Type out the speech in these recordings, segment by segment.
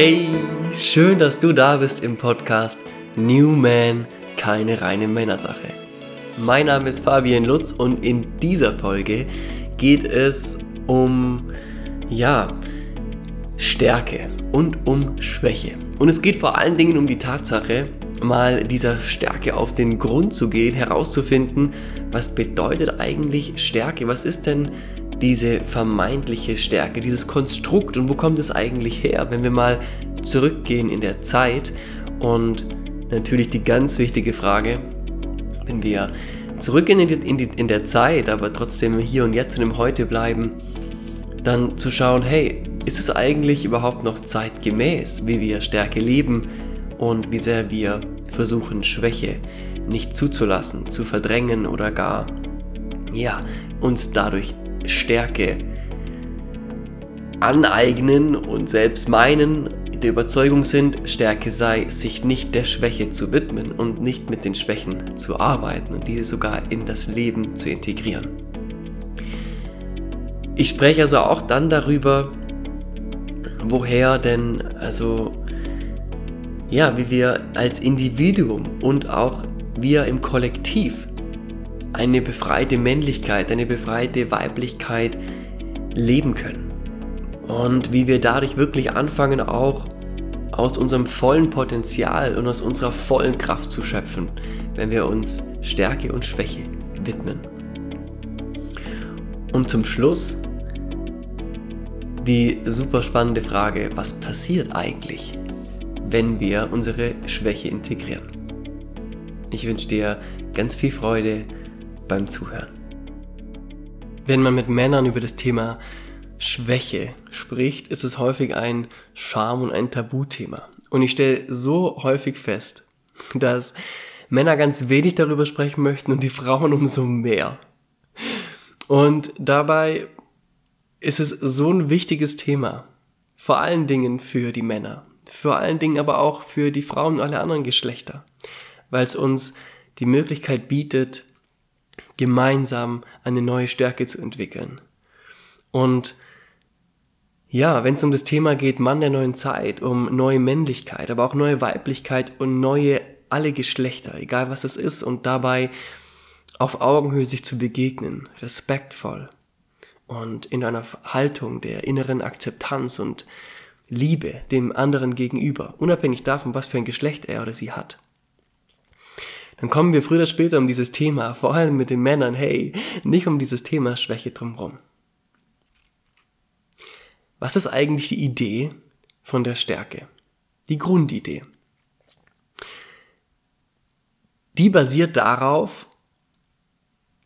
Hey, schön, dass du da bist im Podcast New Man, keine reine Männersache. Mein Name ist Fabian Lutz und in dieser Folge geht es um, ja, Stärke und um Schwäche. Und es geht vor allen Dingen um die Tatsache, mal dieser Stärke auf den Grund zu gehen, herauszufinden, was bedeutet eigentlich Stärke? Was ist denn diese vermeintliche Stärke, dieses Konstrukt und wo kommt es eigentlich her, wenn wir mal zurückgehen in der Zeit und natürlich die ganz wichtige Frage, wenn wir zurückgehen in, die, in, die, in der Zeit, aber trotzdem hier und jetzt und im Heute bleiben, dann zu schauen, hey, ist es eigentlich überhaupt noch zeitgemäß, wie wir Stärke leben und wie sehr wir versuchen, Schwäche nicht zuzulassen, zu verdrängen oder gar, ja, uns dadurch Stärke aneignen und selbst meinen, der Überzeugung sind, Stärke sei, sich nicht der Schwäche zu widmen und nicht mit den Schwächen zu arbeiten und diese sogar in das Leben zu integrieren. Ich spreche also auch dann darüber, woher denn, also, ja, wie wir als Individuum und auch wir im Kollektiv eine befreite Männlichkeit, eine befreite Weiblichkeit leben können. Und wie wir dadurch wirklich anfangen, auch aus unserem vollen Potenzial und aus unserer vollen Kraft zu schöpfen, wenn wir uns Stärke und Schwäche widmen. Und zum Schluss die super spannende Frage, was passiert eigentlich, wenn wir unsere Schwäche integrieren? Ich wünsche dir ganz viel Freude beim Zuhören. Wenn man mit Männern über das Thema Schwäche spricht, ist es häufig ein Scham- und ein Tabuthema. Und ich stelle so häufig fest, dass Männer ganz wenig darüber sprechen möchten und die Frauen umso mehr. Und dabei ist es so ein wichtiges Thema. Vor allen Dingen für die Männer. Vor allen Dingen aber auch für die Frauen und alle anderen Geschlechter. Weil es uns die Möglichkeit bietet, gemeinsam eine neue Stärke zu entwickeln. Und ja, wenn es um das Thema geht, Mann der neuen Zeit, um neue Männlichkeit, aber auch neue Weiblichkeit und neue alle Geschlechter, egal was es ist, und dabei auf Augenhöhe sich zu begegnen, respektvoll und in einer Haltung der inneren Akzeptanz und Liebe dem anderen gegenüber, unabhängig davon, was für ein Geschlecht er oder sie hat dann kommen wir früher oder später um dieses Thema, vor allem mit den Männern, hey, nicht um dieses Thema Schwäche drumherum. Was ist eigentlich die Idee von der Stärke? Die Grundidee. Die basiert darauf,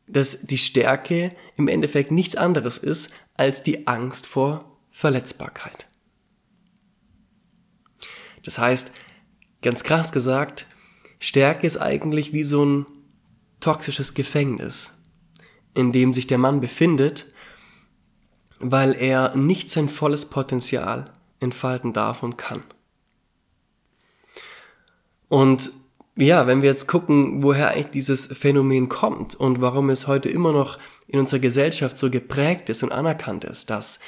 dass die Stärke im Endeffekt nichts anderes ist als die Angst vor Verletzbarkeit. Das heißt, ganz krass gesagt, Stärke ist eigentlich wie so ein toxisches Gefängnis, in dem sich der Mann befindet, weil er nicht sein volles Potenzial entfalten darf und kann. Und ja, wenn wir jetzt gucken, woher eigentlich dieses Phänomen kommt und warum es heute immer noch in unserer Gesellschaft so geprägt ist und anerkannt ist, dass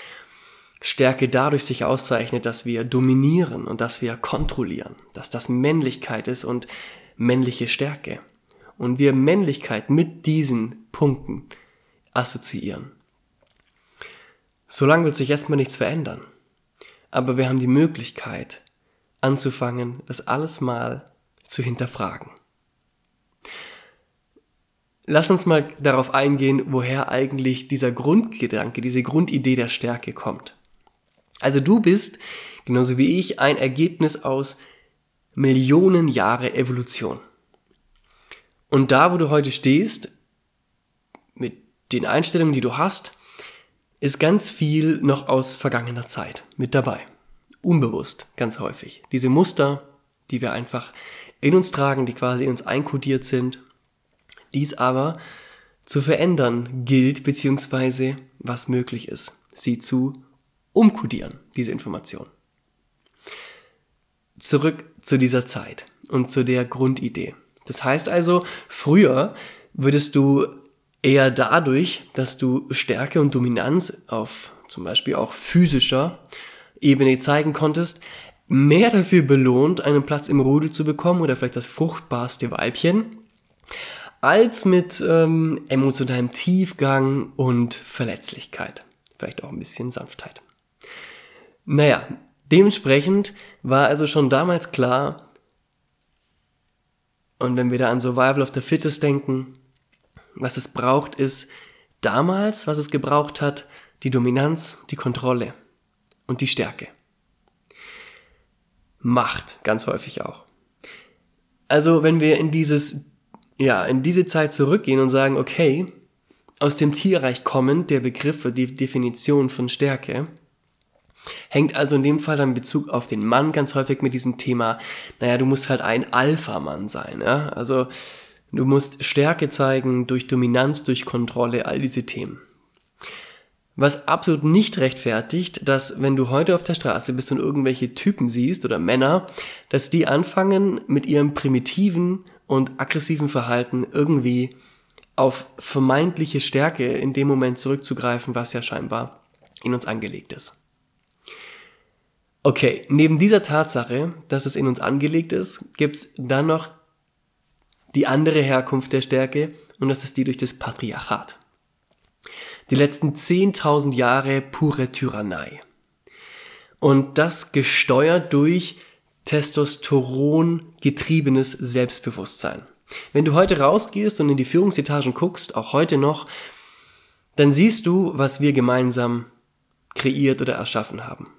Stärke dadurch sich auszeichnet, dass wir dominieren und dass wir kontrollieren, dass das Männlichkeit ist und männliche Stärke. Und wir Männlichkeit mit diesen Punkten assoziieren. Solange wird sich erstmal nichts verändern. Aber wir haben die Möglichkeit, anzufangen, das alles mal zu hinterfragen. Lass uns mal darauf eingehen, woher eigentlich dieser Grundgedanke, diese Grundidee der Stärke kommt. Also du bist, genauso wie ich, ein Ergebnis aus Millionen Jahre Evolution. Und da, wo du heute stehst, mit den Einstellungen, die du hast, ist ganz viel noch aus vergangener Zeit mit dabei. Unbewusst, ganz häufig. Diese Muster, die wir einfach in uns tragen, die quasi in uns einkodiert sind, dies aber zu verändern gilt, beziehungsweise was möglich ist, sie zu umkodieren, diese Information zurück zu dieser Zeit und zu der Grundidee. Das heißt also, früher würdest du eher dadurch, dass du Stärke und Dominanz auf zum Beispiel auch physischer Ebene zeigen konntest, mehr dafür belohnt, einen Platz im Rudel zu bekommen oder vielleicht das fruchtbarste Weibchen, als mit ähm, emotionalem Tiefgang und Verletzlichkeit. Vielleicht auch ein bisschen Sanftheit. Naja, dementsprechend war also schon damals klar, und wenn wir da an Survival of the Fittest denken, was es braucht, ist damals, was es gebraucht hat, die Dominanz, die Kontrolle und die Stärke. Macht, ganz häufig auch. Also, wenn wir in dieses, ja, in diese Zeit zurückgehen und sagen, okay, aus dem Tierreich kommend, der Begriff die Definition von Stärke, hängt also in dem Fall dann Bezug auf den Mann ganz häufig mit diesem Thema, naja, du musst halt ein Alpha-Mann sein, ja? Also, du musst Stärke zeigen durch Dominanz, durch Kontrolle, all diese Themen. Was absolut nicht rechtfertigt, dass wenn du heute auf der Straße bist und irgendwelche Typen siehst oder Männer, dass die anfangen mit ihrem primitiven und aggressiven Verhalten irgendwie auf vermeintliche Stärke in dem Moment zurückzugreifen, was ja scheinbar in uns angelegt ist. Okay, neben dieser Tatsache, dass es in uns angelegt ist, gibt's dann noch die andere Herkunft der Stärke und das ist die durch das Patriarchat. Die letzten 10.000 Jahre pure Tyrannei. Und das gesteuert durch Testosteron getriebenes Selbstbewusstsein. Wenn du heute rausgehst und in die Führungsetagen guckst, auch heute noch, dann siehst du, was wir gemeinsam kreiert oder erschaffen haben.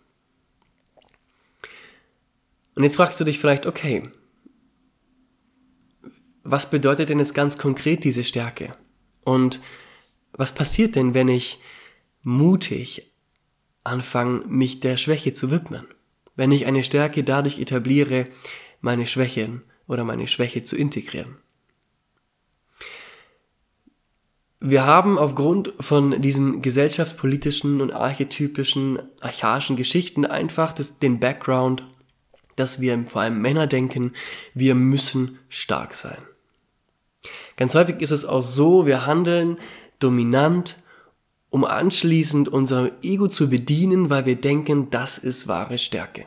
Und jetzt fragst du dich vielleicht, okay, was bedeutet denn jetzt ganz konkret diese Stärke? Und was passiert denn, wenn ich mutig anfange, mich der Schwäche zu widmen? Wenn ich eine Stärke dadurch etabliere, meine Schwächen oder meine Schwäche zu integrieren? Wir haben aufgrund von diesen gesellschaftspolitischen und archetypischen, archaischen Geschichten einfach das, den Background, dass wir vor allem Männer denken, wir müssen stark sein. Ganz häufig ist es auch so, wir handeln dominant, um anschließend unser Ego zu bedienen, weil wir denken, das ist wahre Stärke.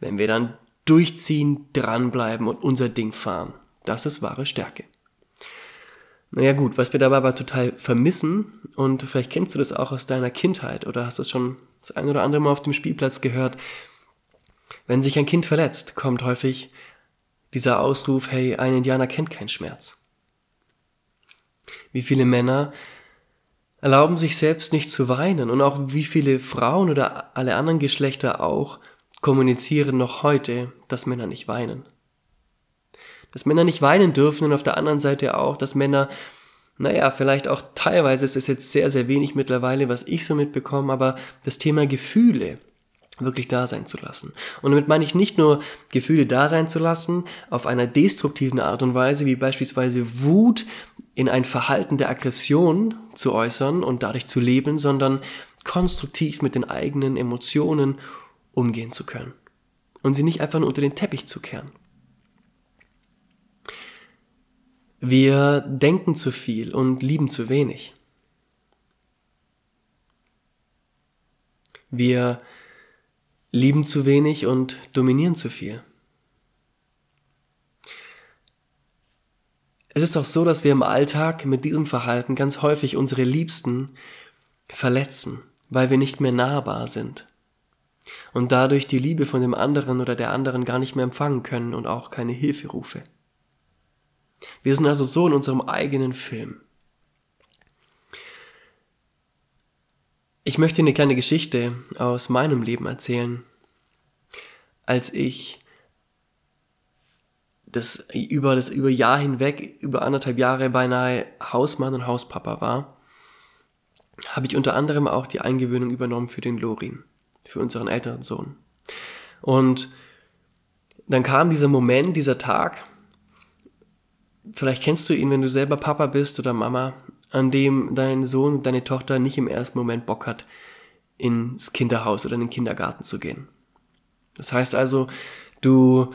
Wenn wir dann durchziehen, dranbleiben und unser Ding fahren, das ist wahre Stärke. Naja gut, was wir dabei aber total vermissen, und vielleicht kennst du das auch aus deiner Kindheit oder hast das schon das ein oder andere Mal auf dem Spielplatz gehört, wenn sich ein Kind verletzt, kommt häufig dieser Ausruf, hey, ein Indianer kennt keinen Schmerz. Wie viele Männer erlauben sich selbst nicht zu weinen und auch wie viele Frauen oder alle anderen Geschlechter auch kommunizieren noch heute, dass Männer nicht weinen. Dass Männer nicht weinen dürfen und auf der anderen Seite auch, dass Männer, naja, vielleicht auch teilweise, es ist jetzt sehr, sehr wenig mittlerweile, was ich so mitbekomme, aber das Thema Gefühle wirklich da sein zu lassen. Und damit meine ich nicht nur Gefühle da sein zu lassen, auf einer destruktiven Art und Weise, wie beispielsweise Wut in ein Verhalten der Aggression zu äußern und dadurch zu leben, sondern konstruktiv mit den eigenen Emotionen umgehen zu können. Und sie nicht einfach nur unter den Teppich zu kehren. Wir denken zu viel und lieben zu wenig. Wir lieben zu wenig und dominieren zu viel. Es ist auch so, dass wir im Alltag mit diesem Verhalten ganz häufig unsere Liebsten verletzen, weil wir nicht mehr nahbar sind und dadurch die Liebe von dem anderen oder der anderen gar nicht mehr empfangen können und auch keine Hilferufe. Wir sind also so in unserem eigenen Film. Ich möchte eine kleine Geschichte aus meinem Leben erzählen. Als ich das über das über Jahr hinweg, über anderthalb Jahre beinahe Hausmann und Hauspapa war, habe ich unter anderem auch die Eingewöhnung übernommen für den Lorin, für unseren älteren Sohn. Und dann kam dieser Moment, dieser Tag, vielleicht kennst du ihn, wenn du selber Papa bist oder Mama, an dem dein Sohn, deine Tochter nicht im ersten Moment Bock hat, ins Kinderhaus oder in den Kindergarten zu gehen. Das heißt also, du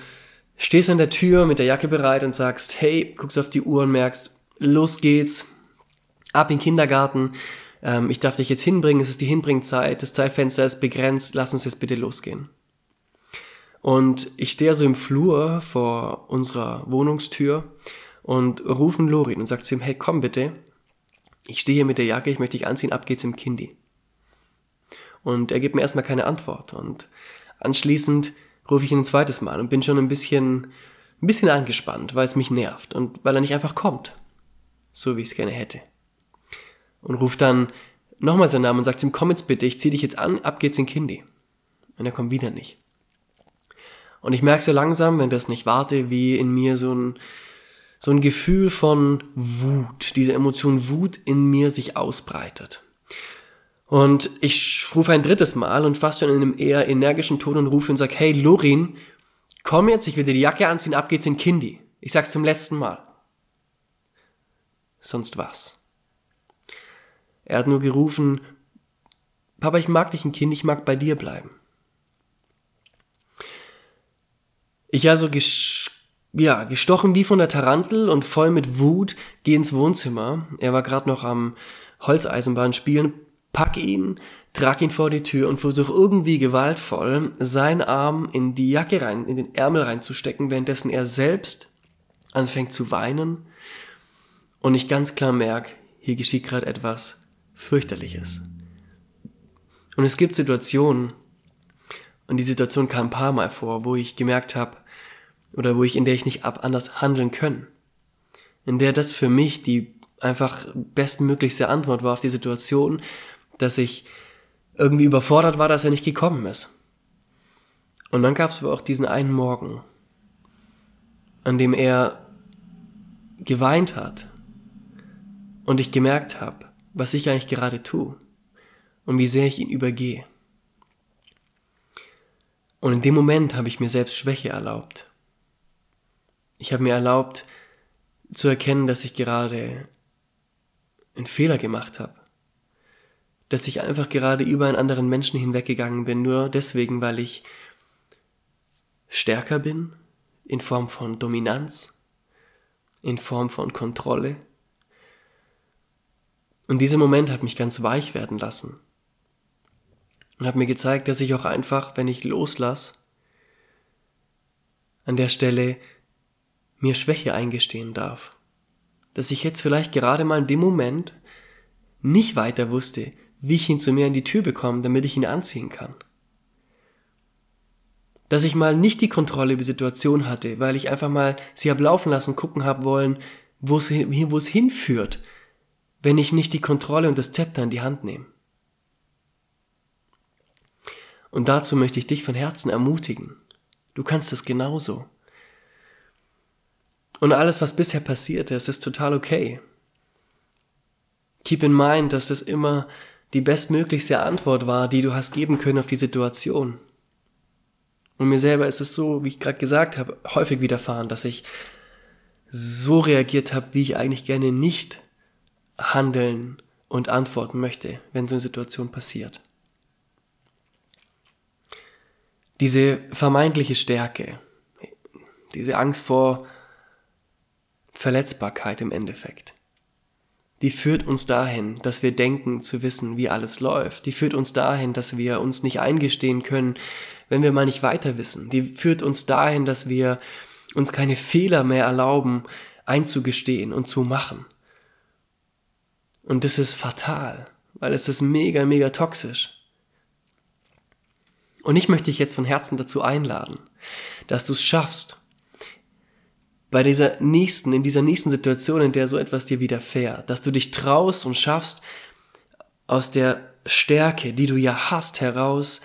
stehst an der Tür mit der Jacke bereit und sagst, hey, guckst auf die Uhr und merkst, los geht's, ab in den Kindergarten, ähm, ich darf dich jetzt hinbringen, es ist die Hinbringzeit, das Zeitfenster ist begrenzt, lass uns jetzt bitte losgehen. Und ich stehe so im Flur vor unserer Wohnungstür und rufen Lorin und sagt zu ihm, hey, komm bitte, ich stehe hier mit der Jacke, ich möchte dich anziehen, ab geht's im Kindi. Und er gibt mir erstmal keine Antwort. Und anschließend rufe ich ihn ein zweites Mal und bin schon ein bisschen, ein bisschen angespannt, weil es mich nervt und weil er nicht einfach kommt. So wie ich es gerne hätte. Und ruft dann nochmal seinen Namen und sagt ihm, komm jetzt bitte, ich zieh dich jetzt an, ab geht's in Kindi. Und er kommt wieder nicht. Und ich merke so langsam, wenn das nicht warte, wie in mir so ein, so ein Gefühl von Wut, diese Emotion Wut in mir sich ausbreitet. Und ich rufe ein drittes Mal und fast schon in einem eher energischen Ton und rufe und sage, hey Lorin, komm jetzt, ich will dir die Jacke anziehen, ab geht's in Kindi. Ich sag's zum letzten Mal. Sonst was. Er hat nur gerufen, Papa, ich mag dich ein Kind, ich mag bei dir bleiben. Ich also ges ja, gestochen wie von der Tarantel und voll mit Wut gehe ins Wohnzimmer. Er war gerade noch am Holzeisenbahn spielen, pack ihn, trag ihn vor die Tür und versuch irgendwie gewaltvoll seinen Arm in die Jacke rein, in den Ärmel reinzustecken, währenddessen er selbst anfängt zu weinen und ich ganz klar merke, hier geschieht gerade etwas fürchterliches. Und es gibt Situationen, und die Situation kam ein paar Mal vor, wo ich gemerkt habe, oder wo ich, in der ich nicht ab anders handeln können. In der das für mich die einfach bestmöglichste Antwort war auf die Situation, dass ich irgendwie überfordert war, dass er nicht gekommen ist. Und dann gab es aber auch diesen einen Morgen, an dem er geweint hat und ich gemerkt habe, was ich eigentlich gerade tue und wie sehr ich ihn übergehe. Und in dem Moment habe ich mir selbst Schwäche erlaubt. Ich habe mir erlaubt zu erkennen, dass ich gerade einen Fehler gemacht habe dass ich einfach gerade über einen anderen Menschen hinweggegangen bin, nur deswegen, weil ich stärker bin, in Form von Dominanz, in Form von Kontrolle. Und dieser Moment hat mich ganz weich werden lassen und hat mir gezeigt, dass ich auch einfach, wenn ich loslasse, an der Stelle mir Schwäche eingestehen darf. Dass ich jetzt vielleicht gerade mal in dem Moment nicht weiter wusste, wie ich ihn zu mir in die Tür bekomme, damit ich ihn anziehen kann. Dass ich mal nicht die Kontrolle über die Situation hatte, weil ich einfach mal sie hab laufen lassen, gucken hab wollen, wo es, wo es hinführt, wenn ich nicht die Kontrolle und das Zepter in die Hand nehme. Und dazu möchte ich dich von Herzen ermutigen. Du kannst das genauso. Und alles, was bisher passiert ist, ist total okay. Keep in mind, dass das immer die bestmöglichste Antwort war, die du hast geben können auf die Situation. Und mir selber ist es so, wie ich gerade gesagt habe, häufig widerfahren, dass ich so reagiert habe, wie ich eigentlich gerne nicht handeln und antworten möchte, wenn so eine Situation passiert. Diese vermeintliche Stärke, diese Angst vor Verletzbarkeit im Endeffekt, die führt uns dahin, dass wir denken zu wissen, wie alles läuft. Die führt uns dahin, dass wir uns nicht eingestehen können, wenn wir mal nicht weiter wissen. Die führt uns dahin, dass wir uns keine Fehler mehr erlauben, einzugestehen und zu machen. Und das ist fatal, weil es ist mega, mega toxisch. Und ich möchte dich jetzt von Herzen dazu einladen, dass du es schaffst, bei dieser nächsten, in dieser nächsten Situation, in der so etwas dir widerfährt, dass du dich traust und schaffst, aus der Stärke, die du ja hast, heraus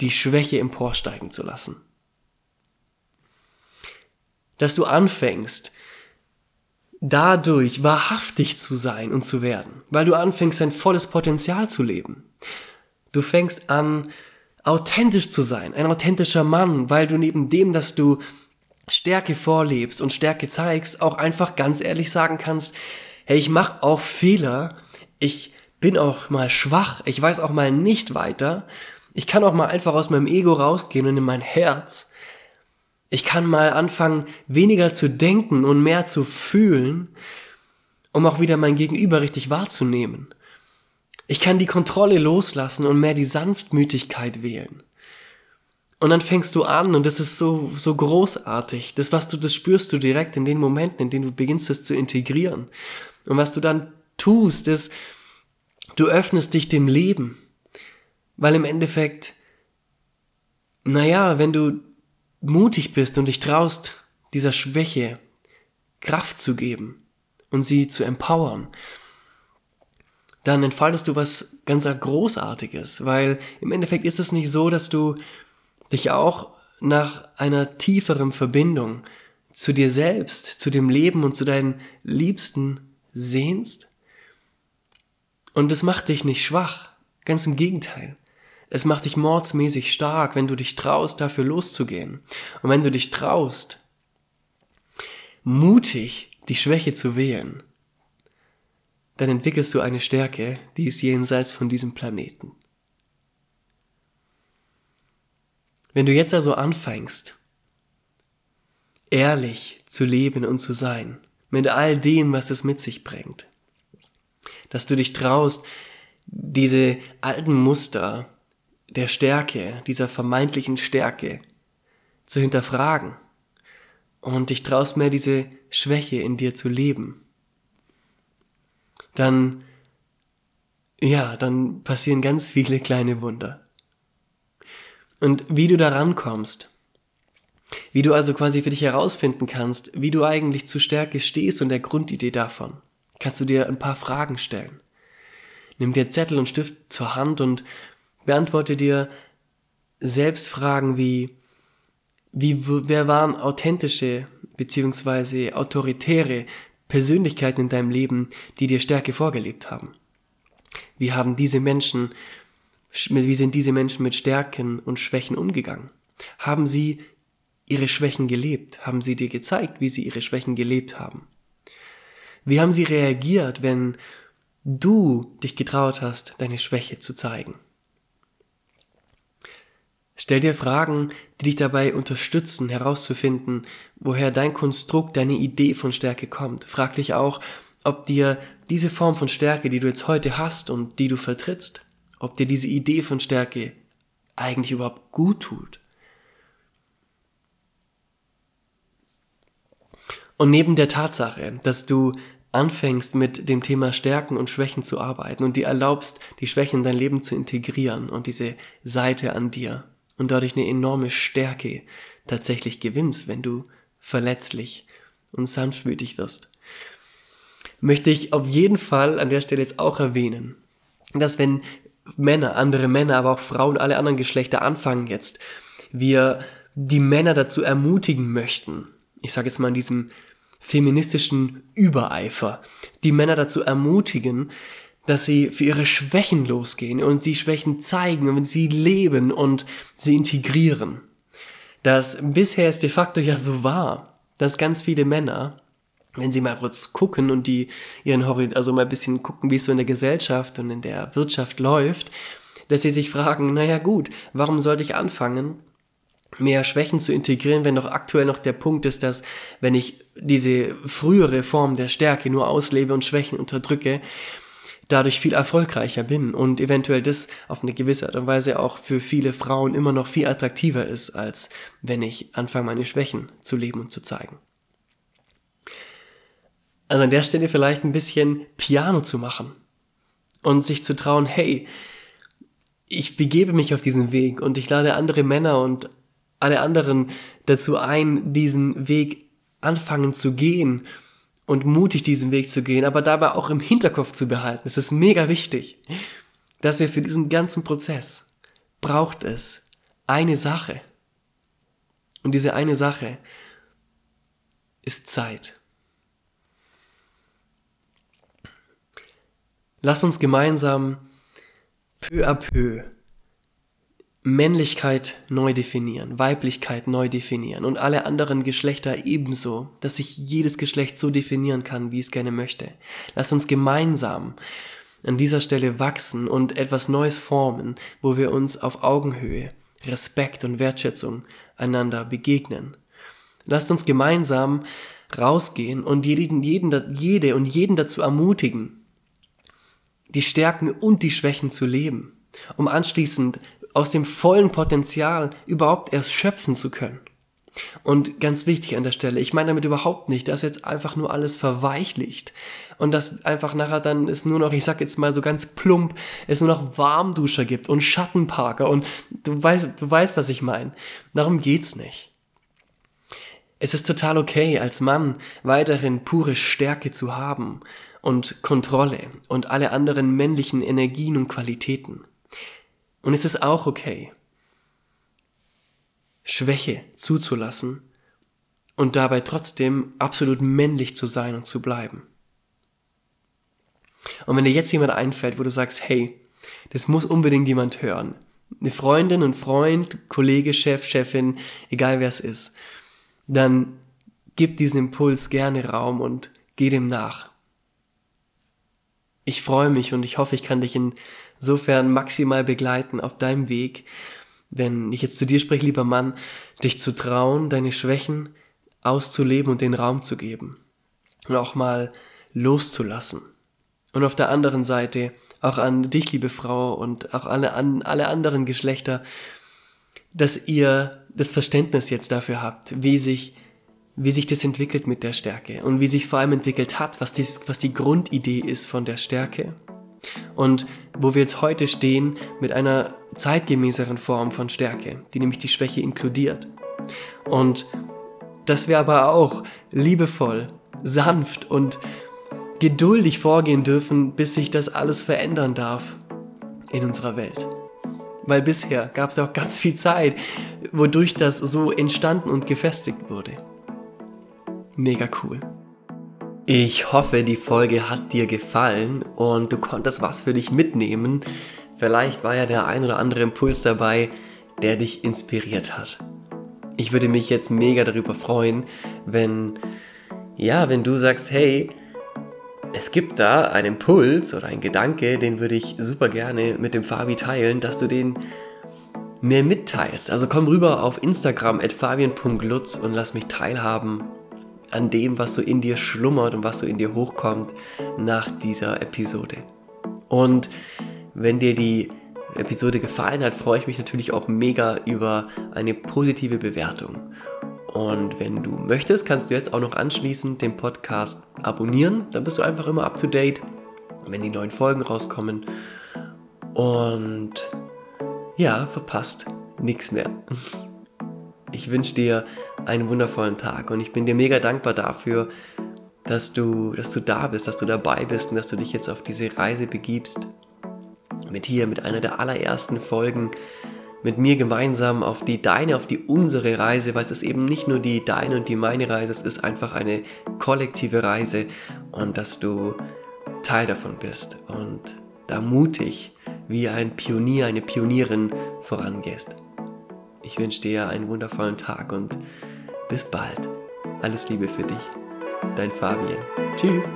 die Schwäche emporsteigen zu lassen. Dass du anfängst, dadurch wahrhaftig zu sein und zu werden, weil du anfängst, dein volles Potenzial zu leben. Du fängst an, authentisch zu sein, ein authentischer Mann, weil du neben dem, dass du Stärke vorlebst und Stärke zeigst, auch einfach ganz ehrlich sagen kannst, hey, ich mache auch Fehler, ich bin auch mal schwach, ich weiß auch mal nicht weiter, ich kann auch mal einfach aus meinem Ego rausgehen und in mein Herz. Ich kann mal anfangen, weniger zu denken und mehr zu fühlen, um auch wieder mein Gegenüber richtig wahrzunehmen. Ich kann die Kontrolle loslassen und mehr die Sanftmütigkeit wählen. Und dann fängst du an und das ist so, so großartig. Das, was du, das spürst du direkt in den Momenten, in denen du beginnst, das zu integrieren. Und was du dann tust, ist, du öffnest dich dem Leben. Weil im Endeffekt, naja, wenn du mutig bist und dich traust, dieser Schwäche Kraft zu geben und sie zu empowern, dann entfaltest du was ganz Großartiges, weil im Endeffekt ist es nicht so, dass du dich auch nach einer tieferen Verbindung zu dir selbst, zu dem Leben und zu deinen Liebsten sehnst? Und es macht dich nicht schwach, ganz im Gegenteil. Es macht dich mordsmäßig stark, wenn du dich traust, dafür loszugehen. Und wenn du dich traust, mutig die Schwäche zu wählen, dann entwickelst du eine Stärke, die ist jenseits von diesem Planeten. Wenn du jetzt also anfängst, ehrlich zu leben und zu sein, mit all dem, was es mit sich bringt, dass du dich traust, diese alten Muster der Stärke, dieser vermeintlichen Stärke zu hinterfragen und dich traust mehr diese Schwäche in dir zu leben, dann, ja, dann passieren ganz viele kleine Wunder. Und wie du da rankommst, wie du also quasi für dich herausfinden kannst, wie du eigentlich zu Stärke stehst und der Grundidee davon, kannst du dir ein paar Fragen stellen. Nimm dir Zettel und Stift zur Hand und beantworte dir selbst Fragen wie, wie, wer waren authentische beziehungsweise autoritäre Persönlichkeiten in deinem Leben, die dir Stärke vorgelebt haben? Wie haben diese Menschen wie sind diese Menschen mit Stärken und Schwächen umgegangen? Haben sie ihre Schwächen gelebt? Haben sie dir gezeigt, wie sie ihre Schwächen gelebt haben? Wie haben sie reagiert, wenn du dich getraut hast, deine Schwäche zu zeigen? Stell dir Fragen, die dich dabei unterstützen, herauszufinden, woher dein Konstrukt, deine Idee von Stärke kommt. Frag dich auch, ob dir diese Form von Stärke, die du jetzt heute hast und die du vertrittst, ob dir diese Idee von Stärke eigentlich überhaupt gut tut. Und neben der Tatsache, dass du anfängst mit dem Thema Stärken und Schwächen zu arbeiten und dir erlaubst, die Schwächen in dein Leben zu integrieren und diese Seite an dir und dadurch eine enorme Stärke tatsächlich gewinnst, wenn du verletzlich und sanftmütig wirst, möchte ich auf jeden Fall an der Stelle jetzt auch erwähnen, dass wenn Männer, andere Männer, aber auch Frauen, alle anderen Geschlechter anfangen jetzt, wir die Männer dazu ermutigen möchten, ich sage jetzt mal in diesem feministischen Übereifer, die Männer dazu ermutigen, dass sie für ihre Schwächen losgehen und sie Schwächen zeigen und sie leben und sie integrieren. Das bisher es de facto ja so war, dass ganz viele Männer wenn Sie mal kurz gucken und die ihren Horizont, also mal ein bisschen gucken, wie es so in der Gesellschaft und in der Wirtschaft läuft, dass sie sich fragen, naja gut, warum sollte ich anfangen, mehr Schwächen zu integrieren, wenn doch aktuell noch der Punkt ist, dass wenn ich diese frühere Form der Stärke nur auslebe und Schwächen unterdrücke, dadurch viel erfolgreicher bin und eventuell das auf eine gewisse Art und Weise auch für viele Frauen immer noch viel attraktiver ist, als wenn ich anfange, meine Schwächen zu leben und zu zeigen. Also an der Stelle vielleicht ein bisschen Piano zu machen und sich zu trauen, hey, ich begebe mich auf diesen Weg und ich lade andere Männer und alle anderen dazu ein, diesen Weg anfangen zu gehen und mutig diesen Weg zu gehen, aber dabei auch im Hinterkopf zu behalten. Es ist mega wichtig, dass wir für diesen ganzen Prozess braucht es eine Sache. Und diese eine Sache ist Zeit. Lass uns gemeinsam peu à peu Männlichkeit neu definieren, Weiblichkeit neu definieren und alle anderen Geschlechter ebenso, dass sich jedes Geschlecht so definieren kann, wie es gerne möchte. Lass uns gemeinsam an dieser Stelle wachsen und etwas Neues formen, wo wir uns auf Augenhöhe, Respekt und Wertschätzung einander begegnen. Lasst uns gemeinsam rausgehen und jeden, jeden, jede und jeden dazu ermutigen, die Stärken und die Schwächen zu leben, um anschließend aus dem vollen Potenzial überhaupt erst schöpfen zu können. Und ganz wichtig an der Stelle, ich meine damit überhaupt nicht, dass jetzt einfach nur alles verweichlicht und dass einfach nachher dann es nur noch, ich sag jetzt mal so ganz plump, es nur noch Warmduscher gibt und Schattenparker und du weißt, du weißt, was ich meine. Darum geht's nicht. Es ist total okay, als Mann weiterhin pure Stärke zu haben und Kontrolle und alle anderen männlichen Energien und Qualitäten. Und es ist auch okay, Schwäche zuzulassen und dabei trotzdem absolut männlich zu sein und zu bleiben. Und wenn dir jetzt jemand einfällt, wo du sagst, hey, das muss unbedingt jemand hören, eine Freundin, ein Freund, Kollege, Chef, Chefin, egal wer es ist, dann gib diesen Impuls gerne Raum und geh dem nach. Ich freue mich und ich hoffe, ich kann dich insofern maximal begleiten auf deinem Weg, wenn ich jetzt zu dir spreche, lieber Mann, dich zu trauen, deine Schwächen auszuleben und den Raum zu geben und auch mal loszulassen. Und auf der anderen Seite auch an dich, liebe Frau, und auch alle, an alle anderen Geschlechter, dass ihr das Verständnis jetzt dafür habt, wie sich, wie sich das entwickelt mit der Stärke und wie sich vor allem entwickelt hat, was, dies, was die Grundidee ist von der Stärke. Und wo wir jetzt heute stehen mit einer zeitgemäßeren Form von Stärke, die nämlich die Schwäche inkludiert. Und dass wir aber auch liebevoll, sanft und geduldig vorgehen dürfen, bis sich das alles verändern darf in unserer Welt. Weil bisher gab es auch ganz viel Zeit, wodurch das so entstanden und gefestigt wurde. Mega cool. Ich hoffe, die Folge hat dir gefallen und du konntest was für dich mitnehmen. Vielleicht war ja der ein oder andere Impuls dabei, der dich inspiriert hat. Ich würde mich jetzt mega darüber freuen, wenn, ja, wenn du sagst, hey, es gibt da einen Impuls oder einen Gedanke, den würde ich super gerne mit dem Fabi teilen, dass du den mir mitteilst. Also komm rüber auf Instagram at fabian.lutz und lass mich teilhaben an dem, was so in dir schlummert und was so in dir hochkommt nach dieser Episode. Und wenn dir die Episode gefallen hat, freue ich mich natürlich auch mega über eine positive Bewertung. Und wenn du möchtest, kannst du jetzt auch noch anschließend den Podcast abonnieren. Dann bist du einfach immer up to date, wenn die neuen Folgen rauskommen. Und ja, verpasst nichts mehr. Ich wünsche dir einen wundervollen Tag und ich bin dir mega dankbar dafür, dass du, dass du da bist, dass du dabei bist und dass du dich jetzt auf diese Reise begibst. Mit hier, mit einer der allerersten Folgen, mit mir gemeinsam auf die deine, auf die unsere Reise, weil es ist eben nicht nur die deine und die meine Reise, es ist einfach eine kollektive Reise und dass du Teil davon bist und da mutig wie ein Pionier, eine Pionierin vorangehst. Ich wünsche dir einen wundervollen Tag und bis bald. Alles Liebe für dich. Dein Fabian. Tschüss.